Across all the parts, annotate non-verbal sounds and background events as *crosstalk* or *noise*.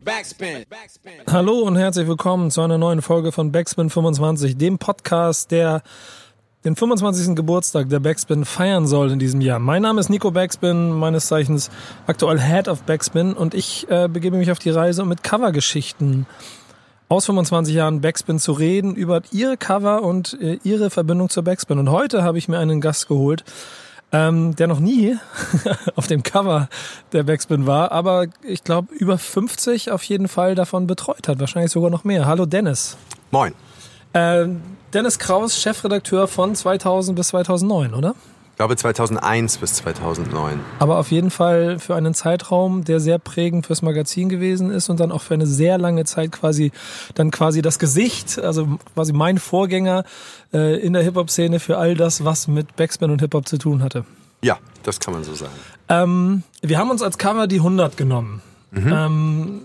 Backspin. Hallo und herzlich willkommen zu einer neuen Folge von Backspin 25, dem Podcast, der den 25. Geburtstag der Backspin feiern soll in diesem Jahr. Mein Name ist Nico Backspin, meines Zeichens aktuell Head of Backspin und ich äh, begebe mich auf die Reise, um mit Covergeschichten aus 25 Jahren Backspin zu reden, über ihre Cover und äh, ihre Verbindung zur Backspin. Und heute habe ich mir einen Gast geholt, ähm, der noch nie *laughs* auf dem Cover der Backspin war, aber ich glaube über 50 auf jeden Fall davon betreut hat, wahrscheinlich sogar noch mehr. Hallo Dennis. Moin. Äh, Dennis Kraus, Chefredakteur von 2000 bis 2009, oder? Ich glaube 2001 bis 2009. Aber auf jeden Fall für einen Zeitraum, der sehr prägend fürs Magazin gewesen ist und dann auch für eine sehr lange Zeit quasi dann quasi das Gesicht, also quasi mein Vorgänger äh, in der Hip-Hop-Szene für all das, was mit Backspin und Hip-Hop zu tun hatte. Ja, das kann man so sagen. Ähm, wir haben uns als Cover die 100 genommen. Ähm,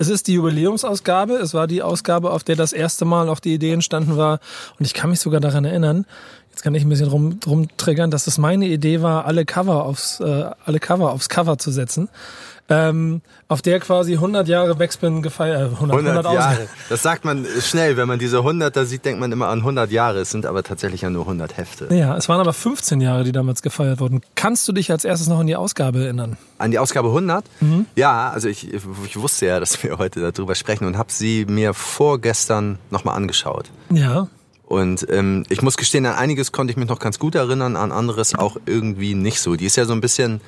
es ist die Jubiläumsausgabe. Es war die Ausgabe, auf der das erste Mal auch die Idee entstanden war. Und ich kann mich sogar daran erinnern, jetzt kann ich ein bisschen rum, rumtriggern, dass es meine Idee war, alle Cover aufs, äh, alle Cover aufs Cover zu setzen. Ähm, auf der quasi 100 Jahre Backspin gefeiert, äh, 100, 100 100 Jahre. Das sagt man schnell, wenn man diese 100 da sieht, denkt man immer an 100 Jahre. Es sind aber tatsächlich ja nur 100 Hefte. Ja, es waren aber 15 Jahre, die damals gefeiert wurden. Kannst du dich als erstes noch an die Ausgabe erinnern? An die Ausgabe 100? Ja, also ich, ich wusste ja, dass wir heute darüber sprechen und habe sie mir vorgestern nochmal angeschaut. Ja. Und ähm, ich muss gestehen, an einiges konnte ich mich noch ganz gut erinnern, an anderes auch irgendwie nicht so. Die ist ja so ein bisschen,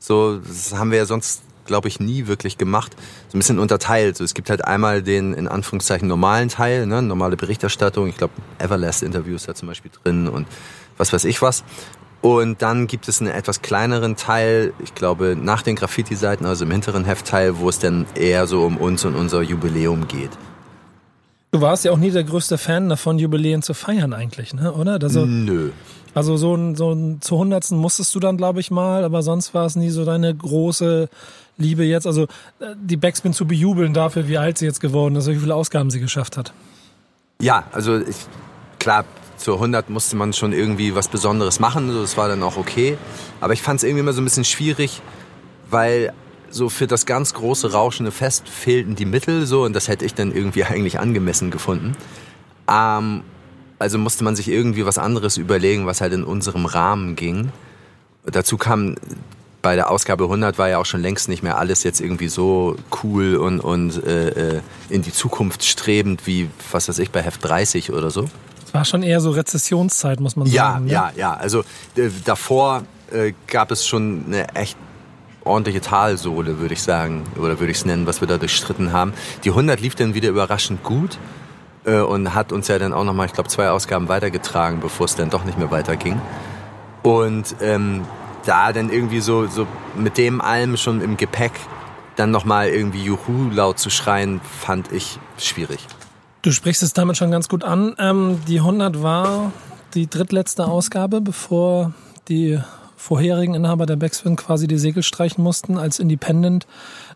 so, das haben wir ja sonst, glaube ich, nie wirklich gemacht, so ein bisschen unterteilt. So, es gibt halt einmal den, in Anführungszeichen, normalen Teil, ne, normale Berichterstattung. Ich glaube, Everlast-Interview ist da zum Beispiel drin und was weiß ich was. Und dann gibt es einen etwas kleineren Teil, ich glaube, nach den Graffiti-Seiten, also im hinteren Heftteil, wo es dann eher so um uns und unser Jubiläum geht. Du warst ja auch nie der größte Fan davon, Jubiläen zu feiern eigentlich, ne? oder? Also, Nö. also so ein, so ein zu Hundertsten musstest du dann, glaube ich, mal, aber sonst war es nie so deine große Liebe jetzt. Also äh, die Backspin zu bejubeln dafür, wie alt sie jetzt geworden ist, wie viele Ausgaben sie geschafft hat. Ja, also ich, klar, zur 100 musste man schon irgendwie was Besonderes machen, so, das war dann auch okay. Aber ich fand es irgendwie immer so ein bisschen schwierig, weil so für das ganz große rauschende Fest fehlten die Mittel so und das hätte ich dann irgendwie *laughs* eigentlich angemessen gefunden. Ähm, also musste man sich irgendwie was anderes überlegen, was halt in unserem Rahmen ging. Dazu kam bei der Ausgabe 100 war ja auch schon längst nicht mehr alles jetzt irgendwie so cool und, und äh, äh, in die Zukunft strebend wie, was weiß ich, bei Heft 30 oder so. Es war schon eher so Rezessionszeit, muss man Ja, sagen. ne? ja, ja. Also äh, davor äh, gab es schon eine echt ordentliche Talsohle, würde ich sagen, oder würde ich es nennen, was wir da durchstritten haben. Die 100 lief dann wieder überraschend gut äh, und hat uns ja dann auch nochmal, ich glaube, zwei Ausgaben weitergetragen, bevor es dann doch nicht mehr weiterging. Und ähm, da dann irgendwie so, so mit dem allem schon im Gepäck dann nochmal irgendwie Juhu laut zu schreien, fand ich schwierig. Du sprichst es damit schon ganz gut an. Ähm, die 100 war die drittletzte Ausgabe, bevor die vorherigen Inhaber der Backspin quasi die Segel streichen mussten, als Independent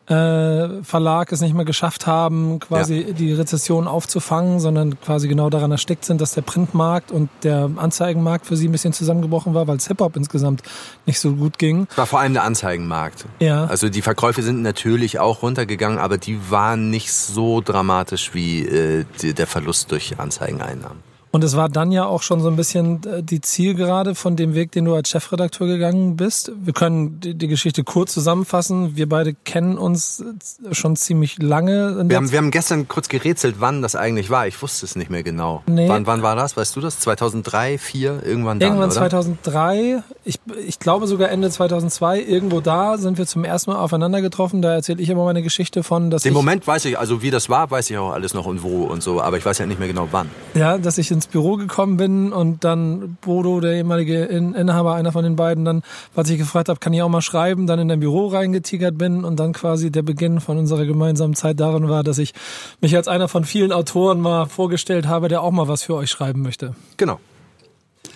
äh, Verlag es nicht mehr geschafft haben, quasi die Rezession aufzufangen, sondern quasi genau daran erstickt sind, dass der Printmarkt und der Anzeigenmarkt für sie ein bisschen zusammengebrochen war, weil es Hip-Hop insgesamt nicht so gut ging. Es war vor allem der Anzeigenmarkt. Ja. Also die Verkäufe sind natürlich auch runtergegangen, aber die waren nicht so dramatisch wie äh, der Verlust durch Anzeigeneinnahmen. Und es war dann ja auch schon so ein bisschen äh, die Zielgerade von dem Weg, den du als Chefredakteur gegangen bist. Wir können die, die Geschichte kurz zusammenfassen. Wir beide kennen uns äh, schon ziemlich lange. Wir haben, wir haben gestern kurz gerätselt, wann das eigentlich war. Ich wusste es nicht mehr genau. Nee. Wann, wann war das? Weißt du das? 2003, 2004? Irgendwann dann, Irgendwann oder? 2003, ich, ich glaube sogar Ende 2002, irgendwo da sind wir zum ersten Mal aufeinander getroffen. Da erzähle ich immer meine Geschichte von, dass Den Moment weiß ich, also wie das war, weiß ich auch alles noch und wo und so, aber ich weiß ja nicht mehr genau wann. ja, dass ich ins Büro gekommen bin und dann Bodo, der ehemalige In Inhaber, einer von den beiden, dann, als ich gefragt habe, kann ich auch mal schreiben, dann in dein Büro reingetigert bin und dann quasi der Beginn von unserer gemeinsamen Zeit darin war, dass ich mich als einer von vielen Autoren mal vorgestellt habe, der auch mal was für euch schreiben möchte. Genau.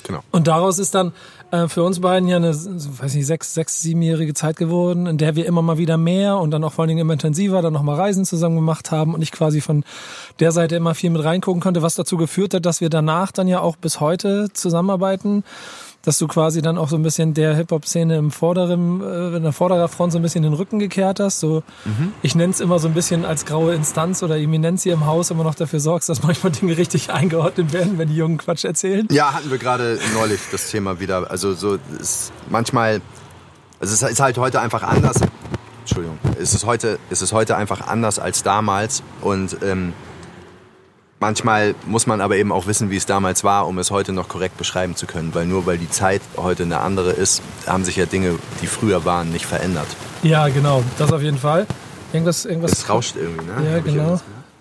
Genau. Und daraus ist dann äh, für uns beiden ja eine, weiß nicht, sechs, sechs, siebenjährige Zeit geworden, in der wir immer mal wieder mehr und dann auch vor allen Dingen immer intensiver dann nochmal Reisen zusammen gemacht haben und ich quasi von der Seite immer viel mit reingucken konnte, was dazu geführt hat, dass wir danach dann ja auch bis heute zusammenarbeiten. Dass du quasi dann auch so ein bisschen der Hip-Hop-Szene im vorderen, äh, in der vorderer Front so ein bisschen den Rücken gekehrt hast. So, mhm. ich nenne es immer so ein bisschen als graue Instanz oder Eminenz hier im Haus immer noch dafür sorgst, dass manchmal Dinge richtig *laughs* eingeordnet werden, wenn die Jungen Quatsch erzählen. Ja, hatten wir gerade neulich das Thema wieder. Also so ist manchmal, also es ist halt heute einfach anders. Entschuldigung, es ist heute, es ist heute einfach anders als damals und ähm, Manchmal muss man aber eben auch wissen, wie es damals war, um es heute noch korrekt beschreiben zu können. Weil nur weil die Zeit heute eine andere ist, haben sich ja Dinge, die früher waren, nicht verändert. Ja, genau. Das auf jeden Fall. Irgendwas, irgendwas. Es rauscht irgendwie, ne? Ja, Hab genau.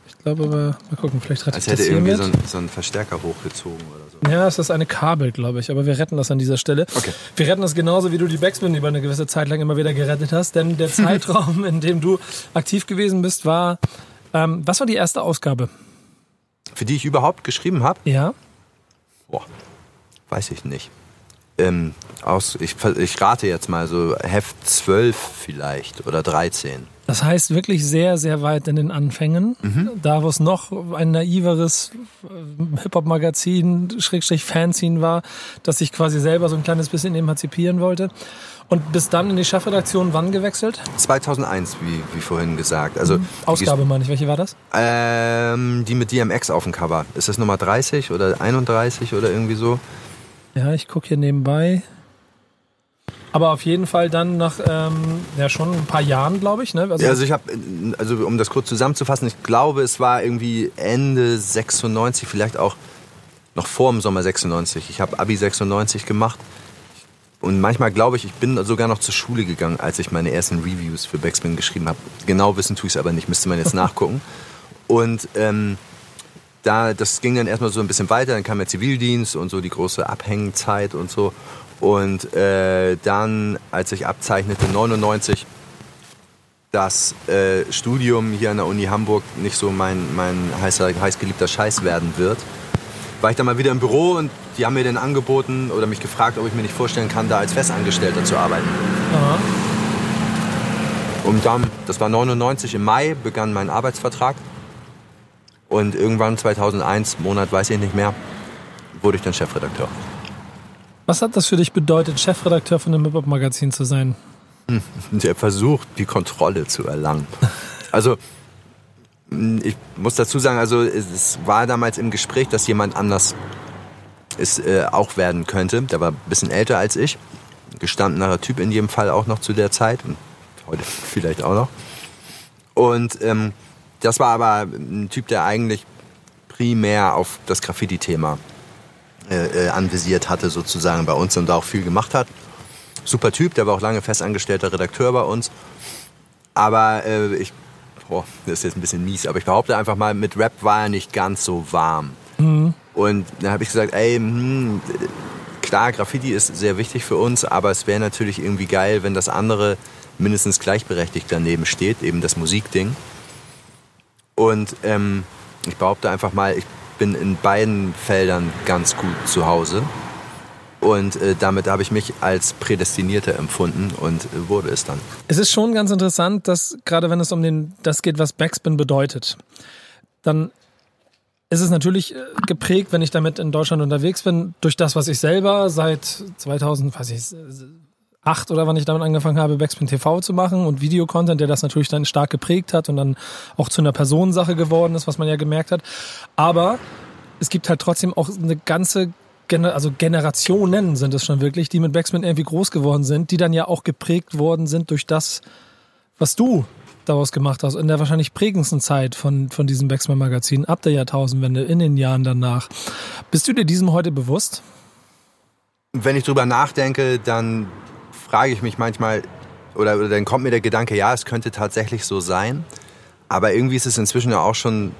Ich, ich glaube aber, mal gucken, vielleicht rettet Als hätte das irgendwie so ein, so ein, Verstärker hochgezogen oder so. Ja, es ist eine Kabel, glaube ich. Aber wir retten das an dieser Stelle. Okay. Wir retten das genauso, wie du die Backspin über eine gewisse Zeit lang immer wieder gerettet hast. Denn der *laughs* Zeitraum, in dem du aktiv gewesen bist, war. Ähm, was war die erste Ausgabe? Für die ich überhaupt geschrieben habe? Ja. Boah, weiß ich nicht. Ähm, aus, ich, ich rate jetzt mal so Heft 12 vielleicht oder 13. Das heißt wirklich sehr, sehr weit in den Anfängen. Mhm. Da, wo es noch ein naiveres äh, Hip-Hop-Magazin, Schrägstrich Fanzine war, das sich quasi selber so ein kleines bisschen emanzipieren wollte. Und bis dann in die Chefredaktion wann gewechselt? 2001, wie, wie vorhin gesagt. Also mhm. Ausgabe meine ich. Welche war das? Ähm, die mit DMX auf dem Cover. Ist das Nummer 30 oder 31 oder irgendwie so? Ja, ich gucke hier nebenbei. Aber auf jeden Fall dann nach ähm, ja schon ein paar Jahren, glaube ich. Ne? Also, ja, also ich habe, also um das kurz zusammenzufassen, ich glaube, es war irgendwie Ende 96, vielleicht auch noch vor dem Sommer 96. Ich habe Abi 96 gemacht und manchmal glaube ich, ich bin sogar noch zur Schule gegangen, als ich meine ersten Reviews für Backspin geschrieben habe. Genau wissen tue ich es aber nicht, müsste man jetzt nachgucken. Und ähm, da, das ging dann erstmal so ein bisschen weiter, dann kam der Zivildienst und so die große Abhängzeit und so. Und äh, dann, als ich abzeichnete, 99, das äh, Studium hier an der Uni Hamburg nicht so mein, mein heißer, heiß geliebter Scheiß werden wird, war ich dann mal wieder im Büro und die haben mir dann angeboten oder mich gefragt, ob ich mir nicht vorstellen kann, da als Festangestellter zu arbeiten. Aha. Und dann, das war 99 im Mai, begann mein Arbeitsvertrag. Und irgendwann 2001, Monat weiß ich nicht mehr, wurde ich dann Chefredakteur. Was hat das für dich bedeutet, Chefredakteur von einem Hip-Hop-Magazin zu sein? Der versucht, die Kontrolle zu erlangen. *laughs* Also, ich muss dazu sagen, also es war damals im Gespräch, dass jemand anders es äh, auch werden könnte. Der war ein bisschen älter als ich, gestandener Typ in jedem Fall auch noch zu der Zeit und heute *laughs* vielleicht auch noch. Und ähm, das war aber ein Typ, der eigentlich primär auf das Graffiti-Thema äh, äh, anvisiert hatte sozusagen bei uns und da auch viel gemacht hat. Super Typ, der war auch lange festangestellter Redakteur bei uns. Aber äh, ich boah, das ist jetzt ein bisschen mies, aber ich behaupte einfach mal, mit Rap war er nicht ganz so warm. Mhm. Und dann habe ich gesagt, ey, hm, klar, Graffiti ist sehr wichtig für uns, aber es wäre natürlich irgendwie geil, wenn das andere mindestens gleichberechtigt daneben steht, eben das Musikding. Und ähm, ich behaupte einfach mal, ich bin in beiden Feldern ganz gut zu Hause. Und äh, damit habe ich mich als Prädestinierter empfunden und äh, wurde es dann. Es ist schon ganz interessant, dass gerade wenn es um den, das geht, was Backspin bedeutet, dann ist es natürlich äh, geprägt, wenn ich damit in Deutschland unterwegs bin, durch das, was ich selber seit 2000, weiß ich, acht oder wann ich damit angefangen habe, Backspin TV zu machen und Videocontent, der das natürlich dann stark geprägt hat und dann auch zu einer Personensache geworden ist, was man ja gemerkt hat. Aber es gibt halt trotzdem auch eine ganze also Generationen sind es schon wirklich, die mit Backspin irgendwie groß geworden sind, die dann ja auch geprägt worden sind durch das, was du daraus gemacht hast, in der wahrscheinlich prägendsten Zeit von, von diesem Backspin-Magazin, ab der Jahrtausendwende, in den Jahren danach. Bist du dir diesem heute bewusst? Wenn ich drüber nachdenke, dann frage ich mich manchmal, oder, oder dann kommt mir der Gedanke, ja, es könnte tatsächlich so sein. Aber irgendwie ist es inzwischen ja auch schon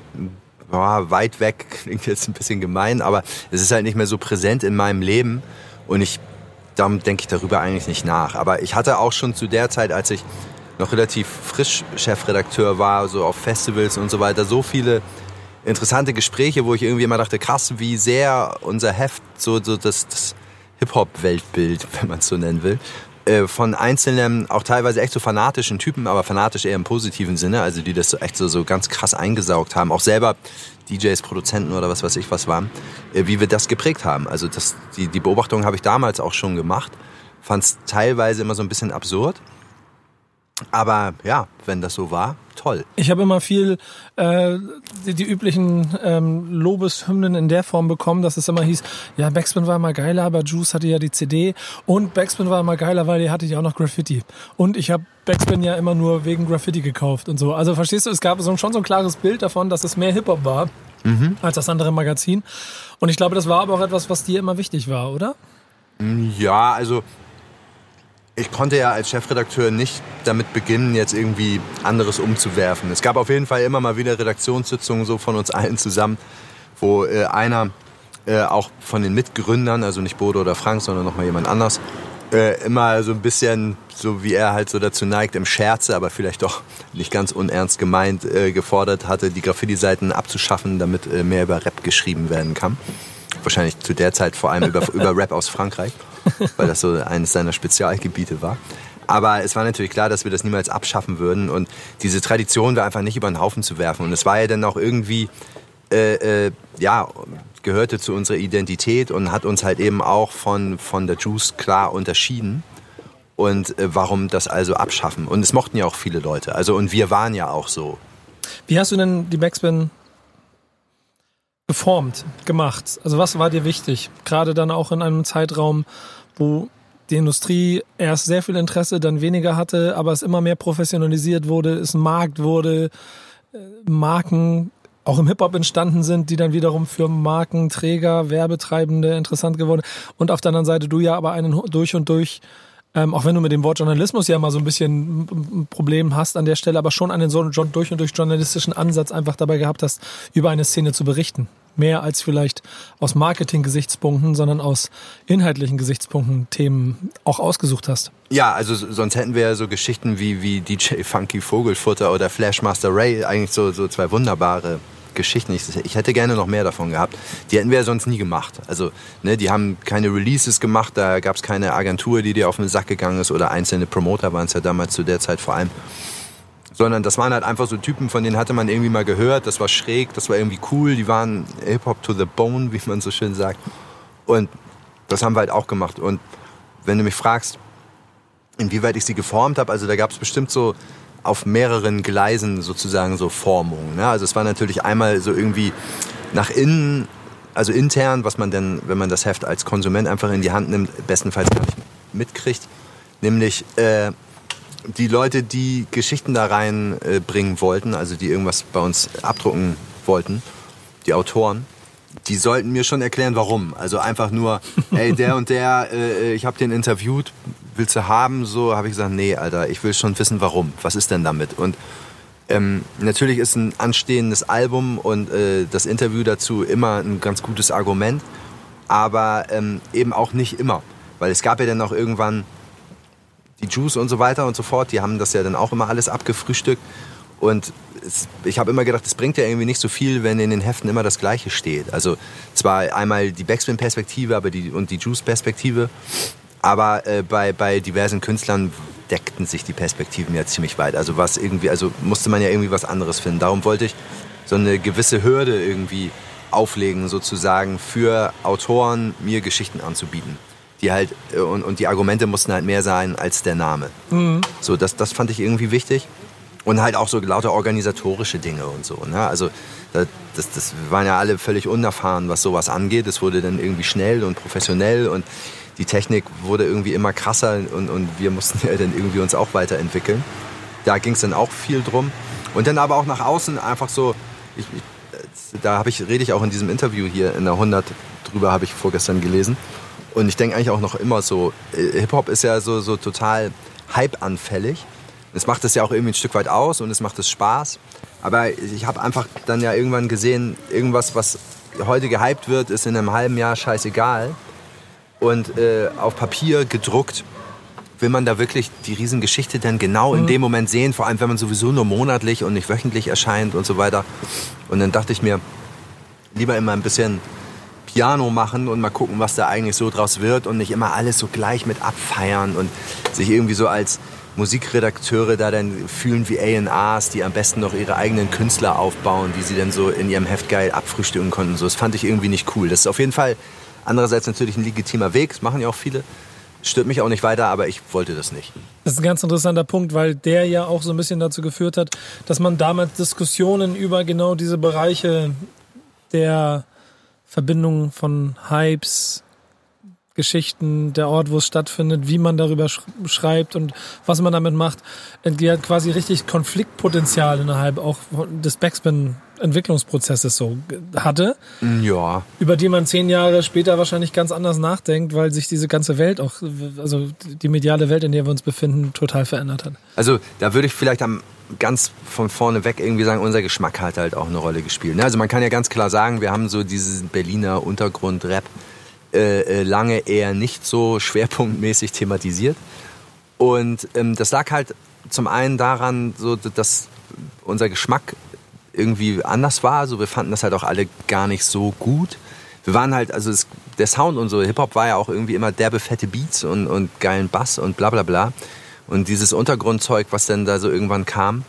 boah, weit weg, *laughs* klingt jetzt ein bisschen gemein, aber es ist halt nicht mehr so präsent in meinem Leben und ich, darum denke ich darüber eigentlich nicht nach. Aber ich hatte auch schon zu der Zeit, als ich noch relativ frisch Chefredakteur war, so auf Festivals und so weiter, so viele interessante Gespräche, wo ich irgendwie immer dachte, krass, wie sehr unser Heft so, so das, das Hip-Hop-Weltbild, *laughs* wenn man es so nennen will, von einzelnen, auch teilweise echt so fanatischen Typen, aber fanatisch eher im positiven Sinne, also die das so echt so, so ganz krass eingesaugt haben, auch selber DJs, Produzenten oder was weiß ich was waren, äh, wie wir das geprägt haben. Also das, die, die Beobachtung habe ich damals auch schon gemacht, fand es teilweise immer so ein bisschen absurd. Aber ja, wenn das so war, toll. Ich habe immer viel äh, die, die üblichen ähm, Lobeshymnen in der Form bekommen, dass es immer hieß, ja, Backspin war immer geiler, aber Juice hatte ja die CD und Backspin war immer geiler, weil die hatte ja auch noch Graffiti. Und ich habe Backspin ja immer nur wegen Graffiti gekauft und so. Also verstehst du, es gab so, schon so ein klares Bild davon, dass es mehr Hip-Hop war mhm. als das andere Magazin. Und ich glaube, das war aber auch etwas, was dir immer wichtig war, oder? Ja, also ich konnte ja als Chefredakteur nicht damit beginnen, jetzt irgendwie anderes umzuwerfen. Es gab auf jeden Fall immer mal wieder Redaktionssitzungen so von uns allen zusammen, wo äh, einer äh, auch von den Mitgründern, also nicht Bodo oder Frank, sondern nochmal jemand anders, äh, immer so ein bisschen, so wie er halt so dazu neigt, im Scherze, aber vielleicht doch nicht ganz unernst gemeint, äh, gefordert hatte, die Graffiti-Seiten abzuschaffen, damit äh, mehr über Rap geschrieben werden kann. Wahrscheinlich zu der Zeit vor allem über, *laughs* über Rap aus Frankreich weil das so eines seiner Spezialgebiete war. Aber es war natürlich klar, dass wir das niemals abschaffen würden und diese Tradition war einfach nicht über den Haufen zu werfen. Und es war ja dann auch irgendwie, äh, äh, ja, gehörte zu unserer Identität und hat uns halt eben auch von, von der Juice klar unterschieden. Und äh, warum das also abschaffen? Und es mochten ja auch viele Leute. Also, und wir waren ja auch so. Wie hast du denn die Backspin geformt, gemacht? Also was war dir wichtig? Gerade dann auch in einem Zeitraum, wo die Industrie erst sehr viel Interesse, dann weniger hatte, aber es immer mehr professionalisiert wurde, es Markt wurde, äh, Marken auch im Hip-Hop entstanden sind, die dann wiederum für Markenträger, Werbetreibende interessant geworden. Und auf der anderen Seite du ja aber einen durch und durch ähm, auch wenn du mit dem Wort Journalismus ja mal so ein bisschen ein Problem hast an der Stelle, aber schon einen so durch und durch journalistischen Ansatz einfach dabei gehabt hast, über eine Szene zu berichten mehr als vielleicht aus Marketing-Gesichtspunkten, sondern aus inhaltlichen Gesichtspunkten Themen auch ausgesucht hast. Ja, also sonst hätten wir ja so Geschichten wie, wie DJ Funky Vogelfutter oder Flashmaster Ray, eigentlich so, so zwei wunderbare Geschichten. Ich, hätte gerne noch mehr davon gehabt. Die hätten wir ja sonst nie gemacht. Also, ne, die haben keine Releases gemacht, da gab es keine Agentur, die dir auf den Sack gegangen ist oder einzelne Promoter waren es ja damals zu der Zeit vor allem sondern das waren halt einfach so Typen, von denen hatte man irgendwie mal gehört, das war schräg, das war irgendwie cool, die waren Hip-Hop to the bone, wie man so schön sagt. Und das haben wir halt auch gemacht. Und wenn du mich fragst, inwieweit ich sie geformt habe, also da gab es bestimmt so auf mehreren Gleisen sozusagen so Formungen. Ne? Also es war natürlich einmal so irgendwie nach innen, also intern, was man denn, wenn man das Heft als Konsument einfach in die Hand nimmt, bestenfalls gar nicht mitkriegt, nämlich äh, die Leute, die Geschichten da reinbringen äh, wollten, also die irgendwas bei uns abdrucken wollten, die Autoren, die sollten mir schon erklären, warum. Also einfach nur, *laughs* ey, der und der, äh, ich habe den interviewt, willst du haben? So habe ich gesagt, nee, Alter, ich will schon wissen, warum. Was ist denn damit? Und ähm, natürlich ist ein anstehendes Album und äh, das Interview dazu immer ein ganz gutes Argument, aber ähm, eben auch nicht immer. Weil es gab ja dann auch irgendwann die Juice und so weiter und so fort, die haben das ja dann auch immer alles abgefrühstückt. Und es, ich habe immer gedacht, es bringt ja irgendwie nicht so viel, wenn in den Heften immer das Gleiche steht. Also zwar einmal die Backspin-Perspektive aber die, und die Juice-Perspektive, aber äh, bei, bei diversen Künstlern deckten sich die Perspektiven ja ziemlich weit. Also was irgendwie, also musste man ja irgendwie was anderes finden. Darum wollte ich so eine gewisse Hürde irgendwie auflegen, sozusagen, für Autoren mir Geschichten anzubieten die halt äh, und, und die Argumente mussten halt mehr sein als der Name. Mhm. So, das, das fand ich irgendwie wichtig. Und halt auch so lauter organisatorische Dinge und so. Ne? Also das, das, waren ja alle völlig unerfahren, was sowas angeht. Es wurde dann irgendwie schnell und professionell und die Technik wurde irgendwie immer krasser und, und wir mussten *laughs* ja dann irgendwie uns auch weiterentwickeln. Da ging es dann auch viel drum. Und dann aber auch nach außen einfach so, ich, ich, da habe ich, rede ich auch in diesem Interview hier in der 100 drüber, habe ich vorgestern gelesen. Und ich denke eigentlich auch noch immer so, äh, Hip-Hop ist ja so, so total hype-anfällig. Es macht es ja auch irgendwie ein Stück weit aus und es macht es Spaß. Aber ich habe einfach dann ja irgendwann gesehen, irgendwas, was heute gehypt wird, ist in einem halben Jahr scheißegal. Und äh, auf Papier gedruckt will man da wirklich die Riesengeschichte dann genau in mhm. dem Moment sehen, vor allem wenn man sowieso nur monatlich und nicht wöchentlich erscheint und so weiter. Und dann dachte ich mir, lieber immer ein bisschen Piano machen und mal gucken, was da eigentlich so draus wird und nicht immer alles so gleich mit abfeiern und sich irgendwie so als Musikredakteure da dann fühlen wie A&Rs, die am besten noch ihre eigenen Künstler aufbauen, die sie dann so in ihrem Heft geil abfrühstücken konnten. So, das fand ich irgendwie nicht cool. Das ist auf jeden Fall andererseits natürlich ein legitimer Weg, das machen ja auch viele. Stört mich auch nicht weiter, aber ich wollte das nicht. Das ist ein ganz interessanter Punkt, weil der ja auch so ein bisschen dazu geführt hat, dass man damals Diskussionen über genau diese Bereiche der Verbindung von Hypes, Geschichten, der Ort, wo es stattfindet, wie man darüber schreibt und was man damit macht, die hat quasi richtig Konfliktpotenzial innerhalb auch des Backspin-Entwicklungsprozesses so hatte. Ja. Über die man zehn Jahre später wahrscheinlich ganz anders nachdenkt, weil sich diese ganze Welt auch, also die mediale Welt, in der wir uns befinden, total verändert hat. Also da würde ich vielleicht am ganz von vorne weg irgendwie sagen, unser Geschmack hat halt auch eine Rolle gespielt. Ne? Also man kann ja ganz klar sagen, wir haben so diesen Berliner Untergrund-Rap äh, äh, lange eher nicht so schwerpunktmäßig thematisiert. Und ähm, das lag halt zum einen daran, so, dass unser Geschmack irgendwie anders war. Also wir fanden das halt auch alle gar nicht so gut. Wir waren halt, also es, der Sound und so, Hip-Hop war ja auch irgendwie immer derbe fette Beats und, und geilen Bass und bla bla bla. Und dieses Untergrundzeug, was dann da so irgendwann kam,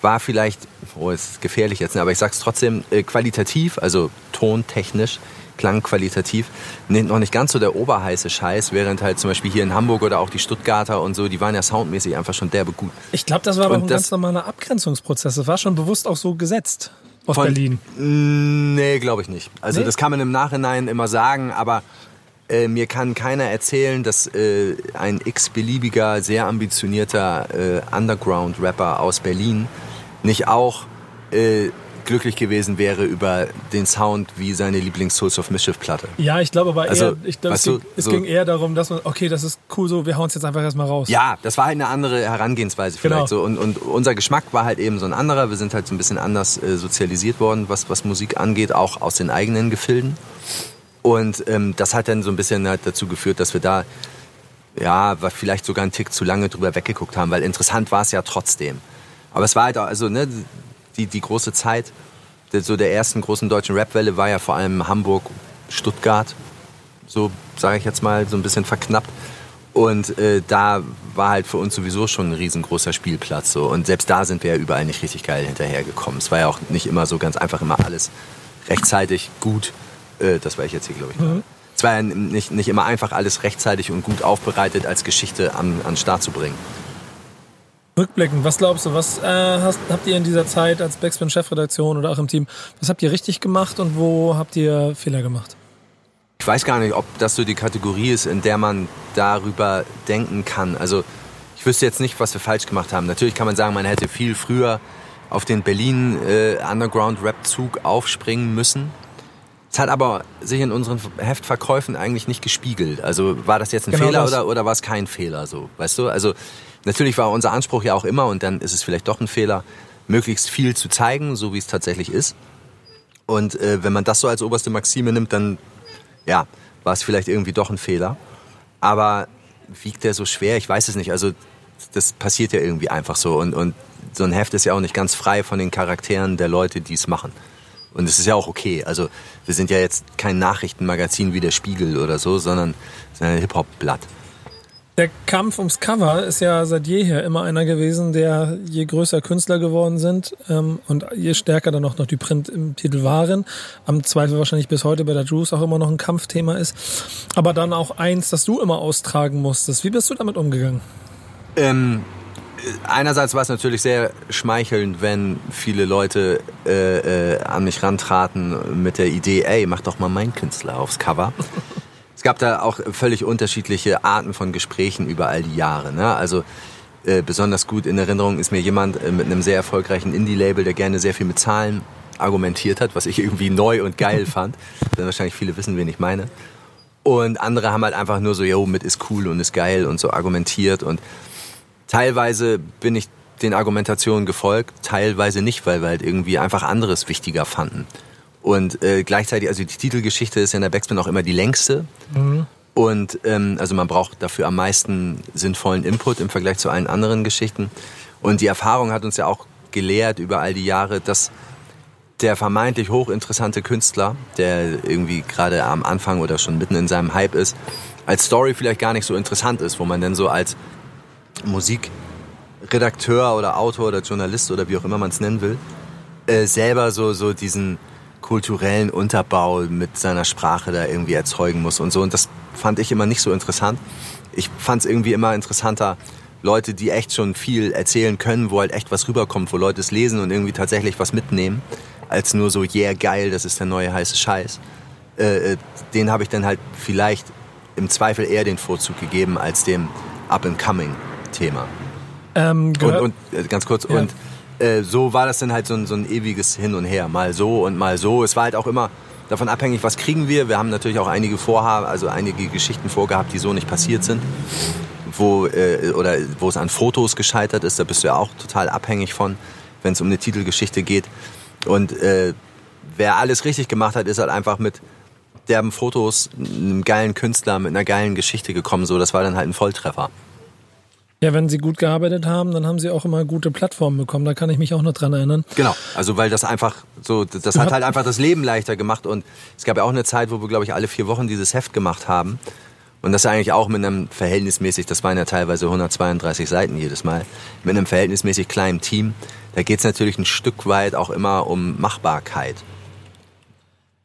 war vielleicht, oh, ist gefährlich jetzt, ne, aber ich sag's trotzdem, äh, qualitativ, also tontechnisch, klangqualitativ noch nicht ganz so der oberheiße Scheiß, während halt zum Beispiel hier in Hamburg oder auch die Stuttgarter und so, die waren ja soundmäßig einfach schon derbe gut. Ich glaube, das war aber und ein ganz normaler Abgrenzungsprozess. Das war schon bewusst auch so gesetzt aus von, Berlin. Nee, glaube ich nicht. Also nee? das kann man im Nachhinein immer sagen, aber äh, mir kann keiner erzählen, dass äh, ein x-beliebiger, sehr ambitionierter äh, Underground-Rapper aus Berlin nicht auch äh, glücklich gewesen wäre über den Sound wie seine Lieblings-Souls of Mischief-Platte. Ja, ich glaube aber eher, also, ich glaub, es, ging, es so ging, eher darum, dass man, okay, das ist cool so, wir hauen es jetzt einfach erstmal raus. Ja, das war halt eine andere Herangehensweise vielleicht genau. so. Und, und unser Geschmack war halt eben so ein anderer. Wir sind halt so ein bisschen anders äh, sozialisiert worden, was, was Musik angeht, auch aus den eigenen Gefilden. Und ähm, das hat dann so ein bisschen halt dazu geführt, dass wir da ja, vielleicht sogar einen Tick zu lange drüber weggeguckt haben, weil interessant war es ja trotzdem. Aber es war halt auch, also ne, die, die große Zeit so der ersten großen deutschen Rapwelle war ja vor allem Hamburg, Stuttgart, so sage ich jetzt mal, so ein bisschen verknappt. Und äh, da war halt für uns sowieso schon ein riesengroßer Spielplatz. So. Und selbst da sind wir ja überall nicht richtig geil hinterhergekommen. Es war ja auch nicht immer so ganz einfach, immer alles rechtzeitig gut. Äh, das war ich jetzt hier, glaube ich. Mhm. Es war ja nicht, nicht immer einfach, alles rechtzeitig und gut aufbereitet als Geschichte an, an den Start zu bringen. Rückblickend, was glaubst du, was äh, hast, habt ihr in dieser Zeit als Backspin-Chefredaktion oder auch im Team, was habt ihr richtig gemacht und wo habt ihr Fehler gemacht? Ich weiß gar nicht, ob das so die Kategorie ist, in der man darüber denken kann. Also ich wüsste jetzt nicht, was wir falsch gemacht haben. Natürlich kann man sagen, man hätte viel früher auf den Berlin äh, aufspringen müssen. Es hat aber sich in unseren Heftverkäufen eigentlich nicht gespiegelt. Also war das jetzt ein genau Fehler oder, oder war es kein Fehler so? Weißt du? Also Natürlich war unser Anspruch ja auch immer, und dann ist es vielleicht doch ein Fehler, möglichst viel zu zeigen, so wie es tatsächlich ist. Und äh, wenn man das so als oberste Maxime nimmt, dann ja, war es vielleicht irgendwie doch ein Fehler. Aber wiegt der so schwer? Ich weiß es nicht. Also das passiert ja irgendwie einfach so. Und, und so ein Heft ist ja auch nicht ganz frei von den Charakteren der Leute, die es machen. Und es ist ja auch okay. Also wir sind ja jetzt kein Nachrichtenmagazin wie der Spiegel oder so, sondern ein Hip-Hop-Blatt. Der Kampf ums Cover ist ja seit jeher immer einer gewesen, der je größer Künstler geworden sind ähm, und je stärker dann auch noch die Print im Titel waren, am Zweifel wahrscheinlich bis heute bei der Juice auch immer noch ein Kampfthema ist, aber dann auch eins, das du immer austragen musstest. Wie bist du damit umgegangen? Ähm, einerseits war es natürlich sehr schmeichelnd, wenn viele Leute äh, äh, an mich rantraten mit der Idee, ey, mach doch mal meinen Künstler aufs Cover. Es gab da auch völlig unterschiedliche Arten von Gesprächen über all die Jahre. Ne? Also äh, besonders gut in Erinnerung ist mir jemand äh, mit einem sehr erfolgreichen Indie-Label, der gerne sehr viel mit Zahlen argumentiert hat, was ich irgendwie neu und geil *laughs* fand. Dann wahrscheinlich viele wissen, wen ich meine. Und andere haben halt einfach nur so, yo, mit ist cool und ist geil und so argumentiert. Und teilweise bin ich den Argumentationen gefolgt, teilweise nicht, weil wir halt irgendwie einfach anderes wichtiger fanden. Und äh, gleichzeitig, also die Titelgeschichte ist ja in der Backspin auch immer die längste. Mhm. Und ähm, also man braucht dafür am meisten sinnvollen Input im Vergleich zu allen anderen Geschichten. Und die Erfahrung hat uns ja auch gelehrt über all die Jahre, dass der vermeintlich hochinteressante Künstler, der irgendwie gerade am Anfang oder schon mitten in seinem Hype ist, als Story vielleicht gar nicht so interessant ist, wo man dann so als Musikredakteur oder Autor oder Journalist oder wie auch immer man es nennen will, äh, selber so, so diesen kulturellen Unterbau mit seiner Sprache da irgendwie erzeugen muss und so. Und das fand ich immer nicht so interessant. Ich fand es irgendwie immer interessanter, Leute, die echt schon viel erzählen können, wo halt echt was rüberkommt, wo Leute es lesen und irgendwie tatsächlich was mitnehmen, als nur so, yeah, geil, das ist der neue heiße Scheiß. Äh, äh den habe ich dann halt vielleicht im Zweifel eher den Vorzug gegeben als dem Up-and-Coming-Thema. Ähm, und, und äh, ganz kurz, ja. und äh, so war das dann halt so ein, so ein ewiges Hin und Her. Mal so und mal so. Es war halt auch immer davon abhängig, was kriegen wir. Wir haben natürlich auch einige Vorhaben, also einige Geschichten vorgehabt, die so nicht passiert sind. Wo, äh, oder wo es an Fotos gescheitert ist, da bist du ja auch total abhängig von, wenn es um eine Titelgeschichte geht. Und äh, wer alles richtig gemacht hat, ist halt einfach mit derben Fotos, einem geilen Künstler, mit einer geilen Geschichte gekommen. So, das war dann halt ein Volltreffer. Ja, wenn sie gut gearbeitet haben, dann haben sie auch immer gute Plattformen bekommen. Da kann ich mich auch noch dran erinnern. Genau, also weil das einfach so, das hat halt einfach das Leben leichter gemacht. Und es gab ja auch eine Zeit, wo wir, glaube ich, alle vier Wochen dieses Heft gemacht haben. Und das eigentlich auch mit einem verhältnismäßig, das waren ja teilweise 132 Seiten jedes Mal, mit einem verhältnismäßig kleinen Team. Da geht es natürlich ein Stück weit auch immer um Machbarkeit.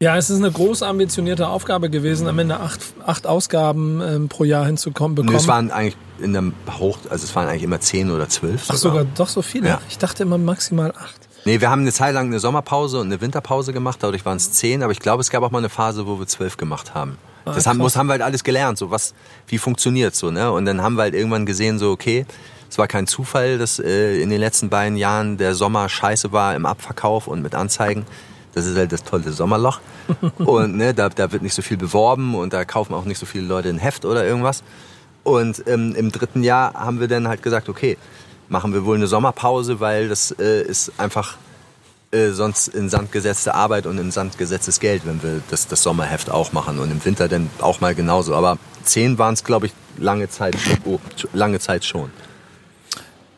Ja, es ist eine groß ambitionierte Aufgabe gewesen, am Ende acht, acht Ausgaben ähm, pro Jahr hinzukommen. Bekommen. Nee, es waren eigentlich in der Hoch, also es waren eigentlich immer zehn oder zwölf. Sogar. Ach, sogar doch so viele? Ja. Ich dachte immer maximal acht. Nee, wir haben eine Zeit lang eine Sommerpause und eine Winterpause gemacht, dadurch waren es zehn, aber ich glaube, es gab auch mal eine Phase, wo wir zwölf gemacht haben. Ah, das haben, muss, haben wir halt alles gelernt, so was, wie funktioniert so, ne? Und dann haben wir halt irgendwann gesehen, so, okay, es war kein Zufall, dass äh, in den letzten beiden Jahren der Sommer scheiße war im Abverkauf und mit Anzeigen. Das ist halt das tolle Sommerloch. *laughs* und ne, da, da wird nicht so viel beworben und da kaufen auch nicht so viele Leute ein Heft oder irgendwas. Und ähm, im dritten Jahr haben wir dann halt gesagt, okay, machen wir wohl eine Sommerpause, weil das äh, ist einfach äh, sonst in Sand gesetzte Arbeit und in Sand gesetztes Geld, wenn wir das, das Sommerheft auch machen und im Winter dann auch mal genauso. Aber zehn waren es, glaube ich, lange Zeit, oh, lange Zeit schon.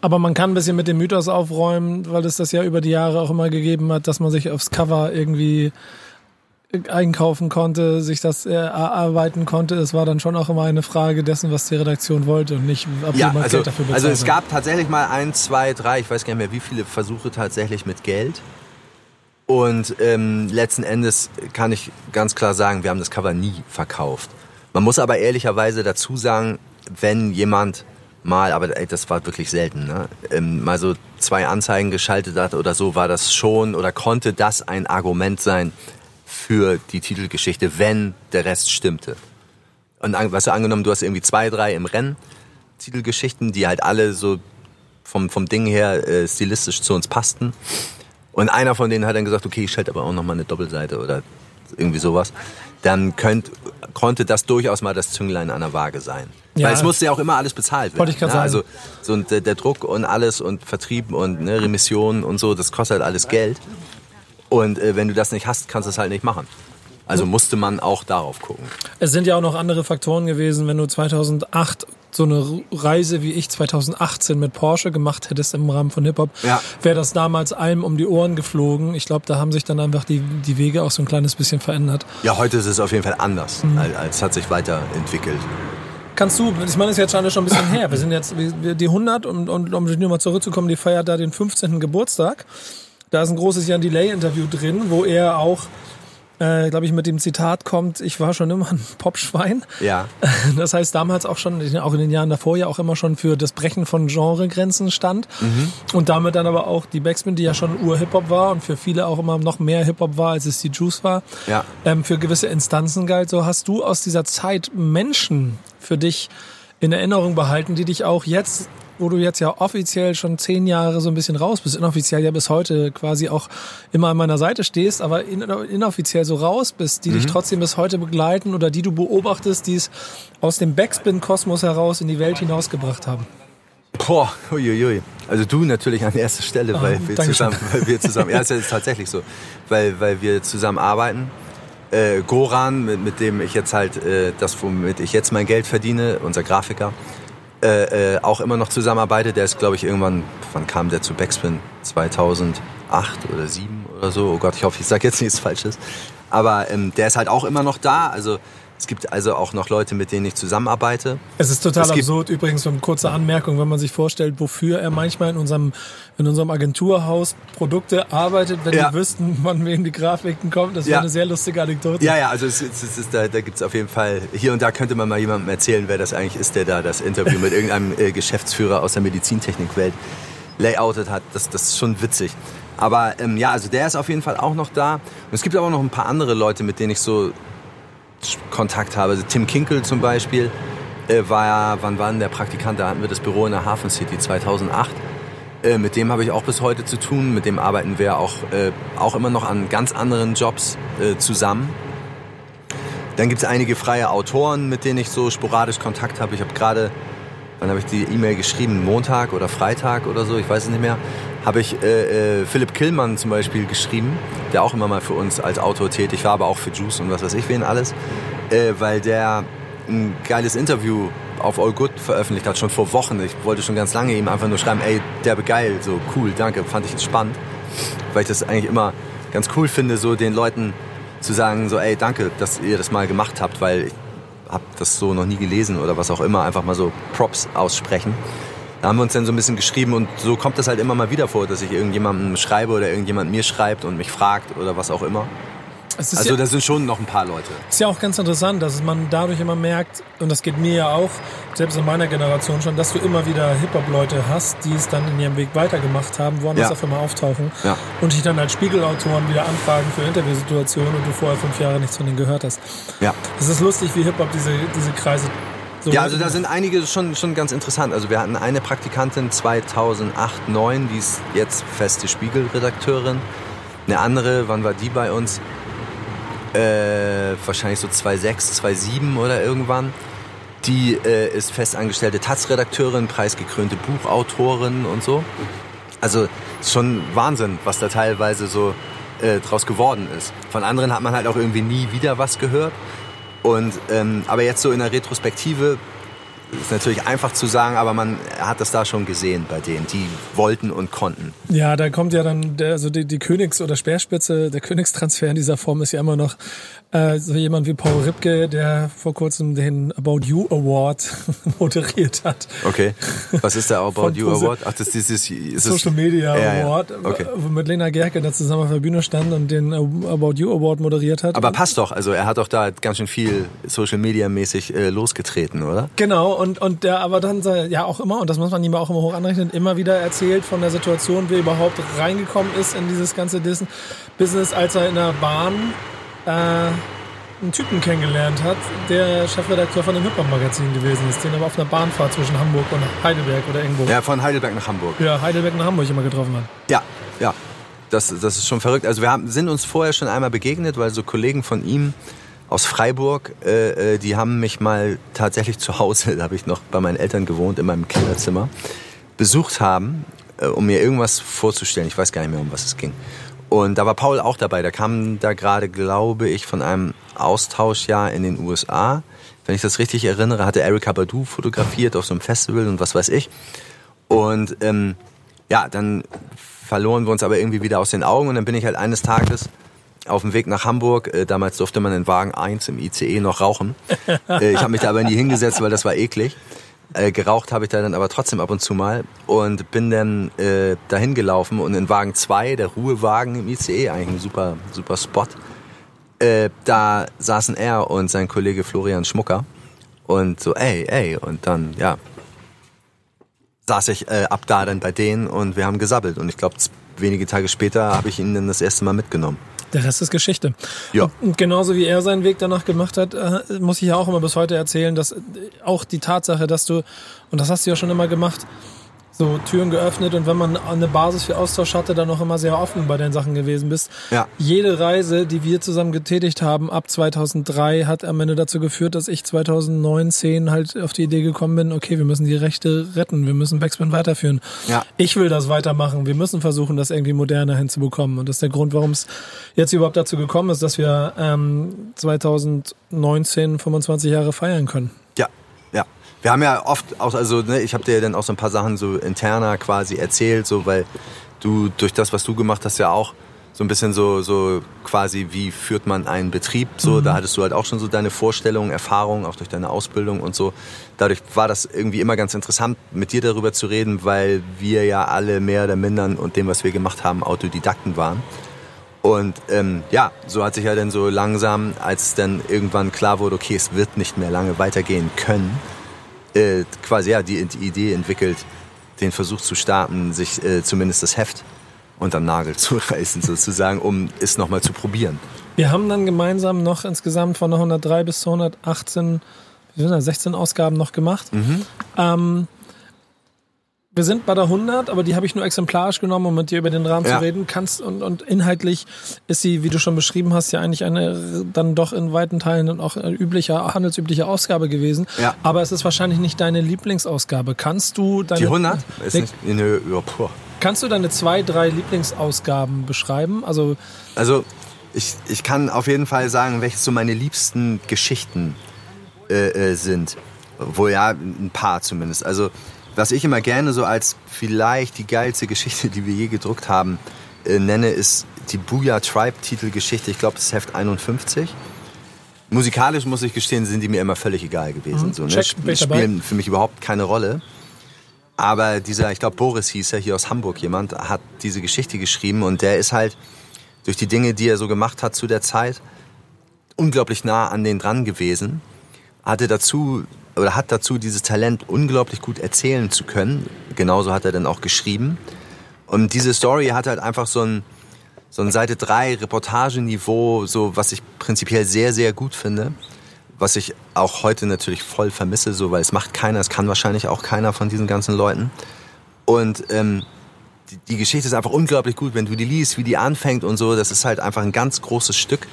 Aber man kann ein bisschen mit dem Mythos aufräumen, weil es das ja über die Jahre auch immer gegeben hat, dass man sich aufs Cover irgendwie einkaufen konnte, sich das erarbeiten konnte. Es war dann schon auch immer eine Frage dessen, was die Redaktion wollte und nicht, ob ja, jemand also, Geld dafür bezahlt Also es gab tatsächlich mal ein, zwei, drei, ich weiß gar nicht mehr, wie viele Versuche tatsächlich mit Geld. Und ähm, letzten Endes kann ich ganz klar sagen, wir haben das Cover nie verkauft. Man muss aber ehrlicherweise dazu sagen, wenn jemand mal, aber ey, das war wirklich selten, ne? ähm, mal so zwei Anzeigen geschaltet hat oder so, war das schon oder konnte das ein Argument sein, für die Titelgeschichte, wenn der Rest stimmte. Und was du angenommen, du hast irgendwie zwei, drei im Rennen Titelgeschichten, die halt alle so vom, vom Ding her äh, stilistisch zu uns passten. Und einer von denen hat dann gesagt, okay, ich schalte aber auch noch mal eine Doppelseite oder irgendwie sowas. Dann könnt, konnte das durchaus mal das Zünglein an der Waage sein. Ja. Weil es musste ja auch immer alles bezahlt werden. Wollte ich gerade ne? sagen. Also so und der, der Druck und alles und Vertrieb und ne, Remission und so, das kostet halt alles Geld. Und äh, wenn du das nicht hast, kannst du es halt nicht machen. Also musste man auch darauf gucken. Es sind ja auch noch andere Faktoren gewesen, wenn du 2008 so eine Reise wie ich 2018 mit Porsche gemacht hättest im Rahmen von Hip-Hop, ja. wäre das damals allem um die Ohren geflogen. Ich glaube, da haben sich dann einfach die, die Wege auch so ein kleines bisschen verändert. Ja, heute ist es auf jeden Fall anders. Mhm. Es hat sich weiterentwickelt. Kannst du, ich meine, es ist jetzt schon ein bisschen her. Wir sind jetzt die 100 und, und um nur mal zurückzukommen, die feiert da den 15. Geburtstag. Da ist ein großes Jan Delay-Interview drin, wo er auch, äh, glaube ich, mit dem Zitat kommt, ich war schon immer ein Popschwein. Ja. *laughs* Das heißt, damals auch schon, auch in den Jahren davor ja auch immer schon für das Brechen von Genregrenzen stand. Mhm. Und damit dann aber auch die Backspin, die ja schon Ur-Hip-Hop war und für viele auch immer noch mehr Hip-Hop war, als es die Juice war, ja. ähm, für gewisse Instanzen galt. So hast du aus dieser Zeit Menschen für dich in Erinnerung behalten, die dich auch jetzt wo du jetzt ja offiziell schon zehn Jahre so ein bisschen raus bist, inoffiziell ja bis heute quasi auch immer an meiner Seite stehst, aber inoffiziell so raus bist, die mhm. dich trotzdem bis heute begleiten oder die du beobachtest, die es aus dem Backspin-Kosmos heraus in die Welt hinausgebracht haben? Boah, uiuiui. Also du natürlich an erster Stelle, oh, weil, wir zusammen, weil wir zusammen, ja, es ist tatsächlich so, weil, weil wir zusammen arbeiten. Äh, Goran, mit, mit dem ich jetzt halt äh, das, womit ich jetzt mein Geld verdiene, unser Grafiker, äh, äh, auch immer noch zusammenarbeitet. Der ist, glaube ich, irgendwann, wann kam der zu Backspin? 2008 oder 2007 oder so. Oh Gott, ich hoffe, ich sage jetzt nichts Falsches. Aber ähm, der ist halt auch immer noch da. Also es gibt also auch noch Leute, mit denen ich zusammenarbeite. Es ist total es absurd, übrigens, eine kurze Anmerkung, wenn man sich vorstellt, wofür er manchmal in unserem, in unserem Agenturhaus Produkte arbeitet, wenn ja. die wüssten, wann wem die Grafiken kommen. Das wäre ja. eine sehr lustige Anekdote. Ja, ja, also es, es, es da, da gibt es auf jeden Fall, hier und da könnte man mal jemandem erzählen, wer das eigentlich ist, der da das Interview mit irgendeinem äh, Geschäftsführer aus der Medizintechnikwelt layoutet hat. Das, das ist schon witzig. Aber ähm, ja, also der ist auf jeden Fall auch noch da. Und es gibt aber noch ein paar andere Leute, mit denen ich so Kontakt habe. Also Tim Kinkel zum Beispiel äh, war ja, wann war der Praktikant? Da hatten wir das Büro in der Hafen City 2008. Äh, mit dem habe ich auch bis heute zu tun. Mit dem arbeiten wir auch, äh, auch immer noch an ganz anderen Jobs äh, zusammen. Dann gibt es einige freie Autoren, mit denen ich so sporadisch Kontakt habe. Ich habe gerade, wann habe ich die E-Mail geschrieben? Montag oder Freitag oder so, ich weiß es nicht mehr habe ich äh, äh, Philipp Killmann zum Beispiel geschrieben, der auch immer mal für uns als Autor tätig war, aber auch für Juice und was weiß ich wen alles, äh, weil der ein geiles Interview auf All Good veröffentlicht hat, schon vor Wochen. Ich wollte schon ganz lange ihm einfach nur schreiben, ey, der geil, so cool, danke, fand ich spannend, weil ich das eigentlich immer ganz cool finde, so den Leuten zu sagen, so ey, danke, dass ihr das mal gemacht habt, weil ich habe das so noch nie gelesen oder was auch immer, einfach mal so Props aussprechen. Da haben wir uns dann so ein bisschen geschrieben und so kommt das halt immer mal wieder vor, dass ich irgendjemandem schreibe oder irgendjemand mir schreibt und mich fragt oder was auch immer also ja, da sind schon noch ein paar Leute. Ist ja auch ganz interessant, dass man dadurch immer merkt, und das geht mir ja auch, selbst in meiner Generation schon, dass du immer wieder Hip-Hop-Leute hast, die es dann in ihrem Weg weitergemacht haben, woanders ja. auf einmal auftauchen ja. und dich dann als Spiegelautoren wieder anfragen für Interviewsituationen und du vorher fünf Jahre nichts von denen gehört hast. Ja. Es ist lustig, wie Hip-Hop diese, diese Kreise so ja, also da sind einige schon, schon ganz interessant. Also wir hatten eine Praktikantin 2008, 2009, die ist jetzt feste Spiegelredakteurin. Eine andere, wann war die bei uns? Äh, wahrscheinlich so 2,6, 2,7 oder irgendwann. Die äh, ist festangestellte Taz-Redakteurin, preisgekrönte Buchautorin und so. Also schon Wahnsinn, was da teilweise so äh, draus geworden ist. Von anderen hat man halt auch irgendwie nie wieder was gehört. Und, ähm, aber jetzt so in der Retrospektive ist natürlich einfach zu sagen, aber man hat das da schon gesehen bei denen, die wollten und konnten. Ja, da kommt ja dann der, also die, die Königs- oder Speerspitze, der Königstransfer in dieser Form ist ja immer noch äh, so jemand wie Paul Ripke, der vor kurzem den About You Award *laughs* moderiert hat. Okay. Was ist der About You Award? Ach, das ist dieses ist Social Media ja, Award, ja. Okay. wo mit Lena Gerke da zusammen auf der Bühne stand und den About You Award moderiert hat. Aber passt doch, also er hat doch da ganz schön viel Social Media mäßig äh, losgetreten, oder? Genau, und, und der aber dann ja auch immer, und das muss man ihm auch immer hoch anrechnen, immer wieder erzählt von der Situation, wie er überhaupt reingekommen ist in dieses ganze Business, als er in der Bahn äh, einen Typen kennengelernt hat, der Chefredakteur von dem Hip-Hop-Magazin gewesen ist, den er auf einer Bahnfahrt zwischen Hamburg und Heidelberg oder irgendwo. Ja, von Heidelberg nach Hamburg. Ja, Heidelberg nach Hamburg immer getroffen hat. Ja, ja. Das, das ist schon verrückt. Also wir haben, sind uns vorher schon einmal begegnet, weil so Kollegen von ihm aus Freiburg, äh, äh, die haben mich mal tatsächlich zu Hause, *laughs* da habe ich noch bei meinen Eltern gewohnt, in meinem Kinderzimmer, besucht haben, äh, um mir irgendwas vorzustellen. Ich weiß gar nicht mehr, um was es ging. Und da war Paul auch dabei. Der kam da gerade, glaube ich, von einem Austauschjahr in den USA. Wenn ich das richtig erinnere, hatte Erika Badu fotografiert auf so einem Festival und was weiß ich. Und ähm, ja, dann verloren wir uns aber irgendwie wieder aus den Augen. Und dann bin ich halt eines Tages auf dem Weg nach Hamburg. Äh, damals durfte man in Wagen 1 im ICE noch rauchen. *laughs* Äh, ich habe mich da aber nie hingesetzt, weil das war eklig. Äh, geraucht habe ich da dann aber trotzdem ab und zu mal und bin dann äh, dahin gelaufen und in Wagen 2, der Ruhewagen im ICE, eigentlich ein super, super Spot, äh, da saßen er und sein Kollege Florian Schmucker und so, ey, ey, und dann, ja, saß ich äh, ab da dann bei denen und wir haben gesabbelt und ich glaube, wenige Tage später habe ich ihn dann das erste Mal mitgenommen. Der Rest ist Geschichte. Ja. Und genauso wie er seinen Weg danach gemacht hat, äh, muss ich ja auch immer bis heute erzählen, dass auch die Tatsache, dass du, und das hast du ja schon immer gemacht, so Türen geöffnet und wenn man eine Basis für Austausch hatte, dann auch immer sehr offen bei den Sachen gewesen bist. Ja. Jede Reise, die wir zusammen getätigt haben ab 2003, hat am Ende dazu geführt, dass ich 2019 halt auf die Idee gekommen bin, okay, wir müssen die Rechte retten, wir müssen Backspin weiterführen. Ja. Ich will das weitermachen, wir müssen versuchen, das irgendwie moderner hinzubekommen und das ist der Grund, warum es jetzt überhaupt dazu gekommen ist, dass wir ähm, 2019 25 Jahre feiern können. Ja, ja wir haben ja oft auch, also ne, ich habe dir dann auch so ein paar Sachen so interner quasi erzählt, so weil du durch das, was du gemacht hast, ja auch so ein bisschen so, so quasi, wie führt man einen Betrieb, so, mhm. da hattest du halt auch schon so deine Vorstellungen, Erfahrungen, auch durch deine Ausbildung und so. Dadurch war das irgendwie immer ganz interessant, mit dir darüber zu reden, weil wir ja alle mehr oder minder und dem, was wir gemacht haben, Autodidakten waren. Und ähm, ja, so hat sich ja dann so langsam, als es dann irgendwann klar wurde, okay, es wird nicht mehr lange weitergehen können, äh, quasi ja die, die Idee entwickelt, den Versuch zu starten, sich äh, zumindest das Heft unterm Nagel zu *laughs* reißen, sozusagen, um es nochmal zu probieren. Wir haben dann gemeinsam noch insgesamt von 103 bis zu 118, 16 Ausgaben noch gemacht. Mhm. Ähm, wir sind bei der 100, aber die habe ich nur exemplarisch genommen, um mit dir über den Rahmen ja. zu reden. Kannst und, und inhaltlich ist sie, wie du schon beschrieben hast, ja eigentlich eine dann doch in weiten Teilen auch übliche, handelsübliche Ausgabe gewesen. Ja. Aber es ist wahrscheinlich nicht deine Lieblingsausgabe. Kannst du deine. Die 100? Ist nicht, ne, ja, Kannst du deine zwei, drei Lieblingsausgaben beschreiben? Also, also ich, ich kann auf jeden Fall sagen, welche so meine liebsten Geschichten äh, äh, sind. Wohl ja, ein paar zumindest. Also was ich immer gerne so als vielleicht die geilste Geschichte, die wir je gedruckt haben, äh, nenne, ist die Booyah Tribe Titelgeschichte. Ich glaube, das ist Heft 51. Musikalisch muss ich gestehen, sind die mir immer völlig egal gewesen. Mhm. So, ne? Check, Spielen für mich überhaupt keine Rolle. Aber dieser, ich glaube, Boris hieß er hier aus Hamburg, jemand hat diese Geschichte geschrieben und der ist halt durch die Dinge, die er so gemacht hat zu der Zeit, unglaublich nah an den dran gewesen. Hatte dazu oder hat dazu dieses Talent, unglaublich gut erzählen zu können. Genauso hat er dann auch geschrieben. Und diese Story hat halt einfach so ein, so ein Seite 3 Reportageniveau, so was ich prinzipiell sehr, sehr gut finde. Was ich auch heute natürlich voll vermisse, so, weil es macht keiner, es kann wahrscheinlich auch keiner von diesen ganzen Leuten. Und ähm, die, die Geschichte ist einfach unglaublich gut, wenn du die liest, wie die anfängt und so. Das ist halt einfach ein ganz großes Stück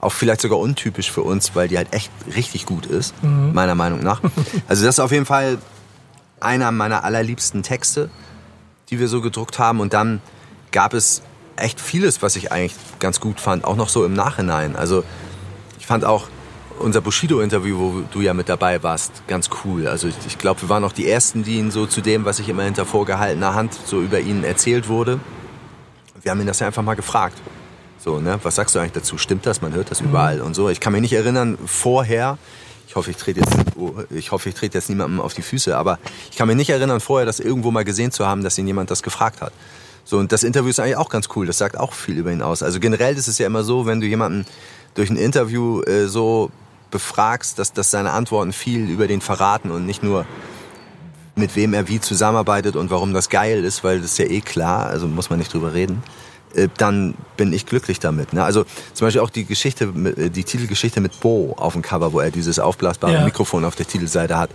auch vielleicht sogar untypisch für uns, weil die halt echt richtig gut ist, mhm. meiner Meinung nach. *laughs* Also das ist auf jeden Fall einer meiner allerliebsten Texte, die wir so gedruckt haben. Und dann gab es echt vieles, was ich eigentlich ganz gut fand, auch noch so im Nachhinein. Also ich fand auch unser Bushido-Interview, wo du ja mit dabei warst, ganz cool. Also ich, ich glaube, wir waren auch die Ersten, die ihn so zu dem, was ich immer hinter vorgehaltener Hand so über ihn erzählt wurde. Wir haben ihn das ja einfach mal gefragt. So, ne? Was sagst du eigentlich dazu? Stimmt das? Man hört das überall und so. Ich kann mich nicht erinnern, vorher, ich hoffe, ich trete jetzt, oh, ich hoffe, ich trete jetzt niemandem auf die Füße, aber ich kann mich nicht erinnern, vorher das irgendwo mal gesehen zu haben, dass ihn jemand das gefragt hat. So, und das Interview ist eigentlich auch ganz cool. Das sagt auch viel über ihn aus. Also generell ist es ja immer so, wenn du jemanden durch ein Interview äh, so befragst, dass, dass seine Antworten viel über den verraten und nicht nur mit wem er wie zusammenarbeitet und warum das geil ist, weil das ist ja eh klar, also muss man nicht drüber reden. Äh, dann bin ich glücklich damit. Ne? Also zum Beispiel auch die Geschichte, äh, die Titelgeschichte mit Bo auf dem Cover, wo er dieses aufblasbare ja. Mikrofon auf der Titelseite hat.